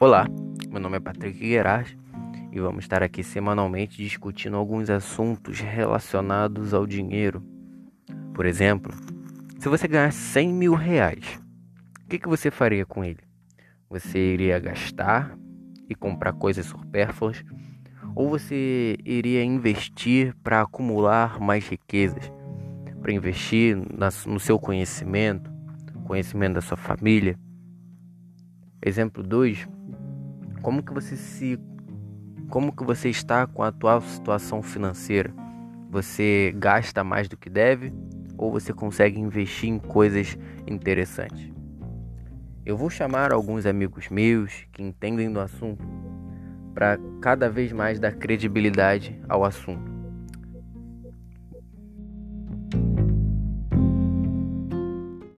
Olá, meu nome é Patrick Guerraz e vamos estar aqui semanalmente discutindo alguns assuntos relacionados ao dinheiro. Por exemplo, se você ganhar 100 mil reais, o que, que você faria com ele? Você iria gastar e comprar coisas supérfluas? Ou você iria investir para acumular mais riquezas? Para investir no seu conhecimento, conhecimento da sua família? Exemplo 2. Como que você se como que você está com a atual situação financeira? Você gasta mais do que deve ou você consegue investir em coisas interessantes? Eu vou chamar alguns amigos meus que entendem do assunto para cada vez mais dar credibilidade ao assunto.